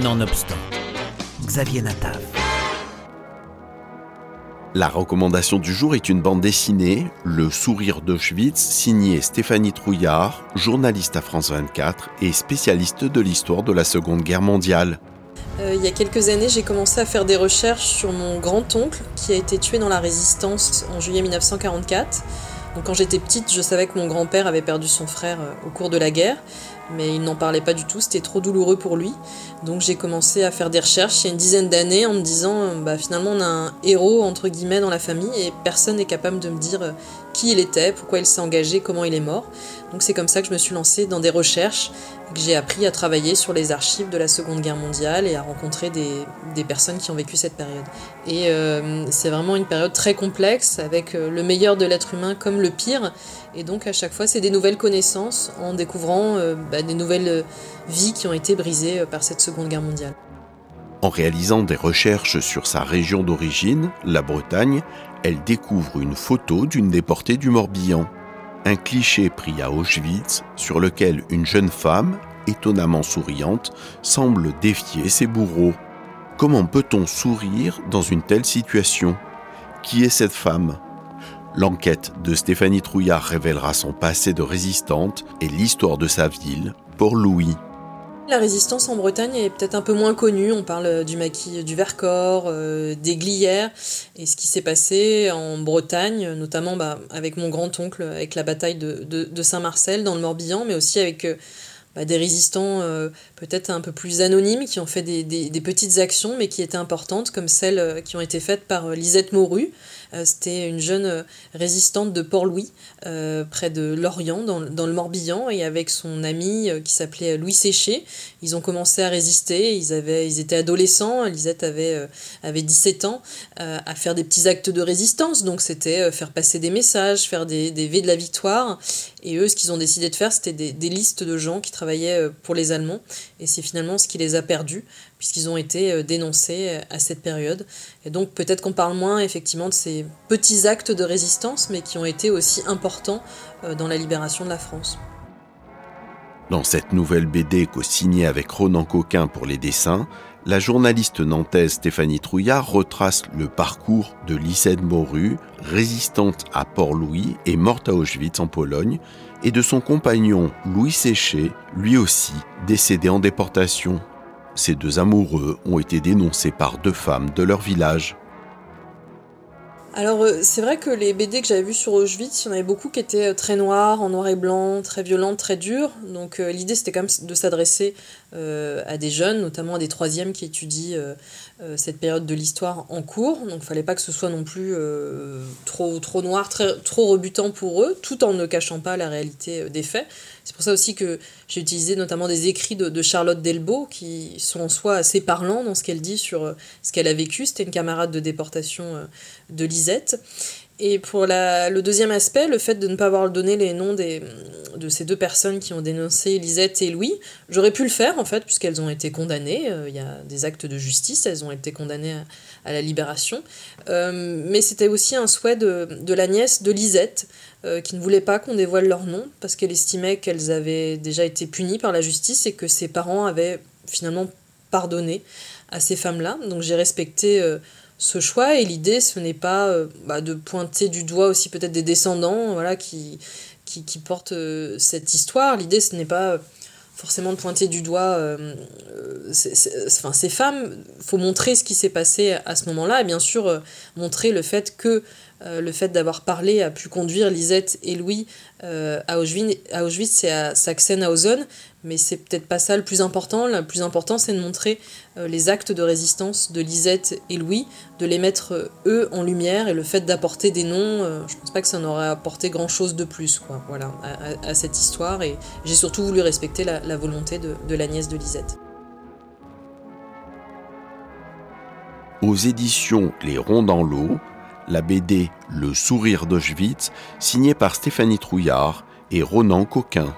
Nonobstant, Xavier Natav. La recommandation du jour est une bande dessinée, Le sourire d'Auschwitz, signée Stéphanie Trouillard, journaliste à France 24 et spécialiste de l'histoire de la Seconde Guerre mondiale. Euh, il y a quelques années, j'ai commencé à faire des recherches sur mon grand-oncle qui a été tué dans la résistance en juillet 1944. Donc quand j'étais petite, je savais que mon grand-père avait perdu son frère euh, au cours de la guerre mais il n'en parlait pas du tout, c'était trop douloureux pour lui. Donc j'ai commencé à faire des recherches il y a une dizaine d'années en me disant, bah, finalement on a un héros entre guillemets dans la famille et personne n'est capable de me dire euh, qui il était, pourquoi il s'est engagé, comment il est mort. Donc c'est comme ça que je me suis lancée dans des recherches, que j'ai appris à travailler sur les archives de la Seconde Guerre mondiale et à rencontrer des, personnes qui ont vécu cette période. Et euh, c'est vraiment une période très complexe avec euh, le meilleur de l'être humain comme le pire. Et donc à chaque fois c'est des nouvelles connaissances en découvrant bah, des nouvelles vies qui ont été brisées par cette Seconde Guerre mondiale. En réalisant des recherches sur sa région d'origine, la Bretagne, elle découvre une photo d'une déportée du Morbihan. Un cliché pris à Auschwitz sur lequel une jeune femme, étonnamment souriante, semble défier ses bourreaux. Comment peut-on sourire dans une telle situation? Qui est cette femme? L'enquête de Stéphanie Trouillard révélera son passé de résistante et l'histoire de sa ville, Port-Louis. La résistance en Bretagne est peut-être un peu moins connue. On parle du maquis du Vercors, euh, des Glières, et ce qui s'est passé en Bretagne, notamment bah, avec mon grand-oncle, avec la bataille de, Saint-Marcel dans le Morbihan, mais aussi avec euh, bah, des résistants euh, peut-être un peu plus anonymes qui ont fait des, des, petites actions, mais qui étaient importantes, comme celles qui ont été faites par Lisette Morue. C'était une jeune résistante de Port-Louis, près de Lorient, dans, dans, le Morbihan, et avec son ami qui s'appelait Louis Séché, ils ont commencé à résister, ils, avaient, ils étaient adolescents, Lisette avait, euh, avait 17 ans, euh, à faire des petits actes de résistance. Donc c'était euh, faire passer des messages, faire des, des V de la victoire. Et eux, ce qu'ils ont décidé de faire, c'était des, listes de gens qui travaillaient pour les Allemands. Et c'est finalement ce qui les a perdus, puisqu'ils ont été dénoncés à cette période. Et donc peut-être qu'on parle moins effectivement de ces petits actes de résistance, mais qui ont été aussi importants dans la libération de la France. Dans cette nouvelle BD co-signée avec Ronan Coquin pour les dessins, la journaliste nantaise Stéphanie Trouillard retrace le parcours de Lysette Moru, résistante à Port-Louis et morte à Auschwitz en Pologne, et de son compagnon Louis Séché, lui aussi décédé en déportation. Ces deux amoureux ont été dénoncés par deux femmes de leur village. Alors euh, c'est vrai que les BD que j'avais vus sur Auschwitz, il y en avait beaucoup qui étaient euh, très noirs, en noir et blanc, très violentes, très dures. Donc euh, l'idée c'était quand même de s'adresser à des jeunes, notamment à des troisièmes qui étudient cette période de l'histoire en cours. Donc il fallait pas que ce soit non plus trop, trop noir, trop rebutant pour eux, tout en ne cachant pas la réalité des faits. C'est pour ça aussi que j'ai utilisé notamment des écrits de, Charlotte Delbo qui sont en soi assez parlants dans ce qu'elle dit sur euh, ce qu'elle a vécu. C'était une camarade de déportation euh, de Lisette. Et pour le deuxième aspect, le fait de ne pas avoir donné les noms des, de ces deux personnes qui ont dénoncé Lisette et Louis, j'aurais pu le faire en fait, puisqu'elles ont été condamnées. Euh, il y a des actes de justice, elles ont été condamnées à, la libération. mais c'était aussi un souhait de, de la nièce de Lisette, euh, qui ne voulait pas qu'on dévoile leur nom parce qu'elle estimait qu'elles avaient déjà été punies par la justice et que ses parents avaient finalement pardonné à ces femmes-là. Donc j'ai respecté euh, ce choix et l'idée ce n'est pas euh, bah, de pointer du doigt aussi peut-être des descendants voilà, qui, qui, portent cette histoire. L'idée ce n'est pas forcément de pointer du doigt ces femmes. Il faut montrer ce qui s'est passé à ce moment-là et bien sûr montrer le fait que euh, le fait d'avoir parlé a pu conduire Lisette et Louis euh, à Auschwitz, à Auschwitz et à Sachsenhausen, mais c'est peut-être pas ça le plus important. Le plus important, c'est de montrer euh, les actes de résistance de Lisette et Louis, de les mettre eux en lumière et le fait d'apporter des noms, je pense pas que ça n'aurait apporté grand chose de plus quoi, voilà, à, cette histoire. Et j'ai surtout voulu respecter la, volonté de, de la nièce de Lisette. Aux éditions Les Ronds dans l'eau, la BD Le sourire d'Auschwitz, signée par Stéphanie Trouillard et Ronan Coquin.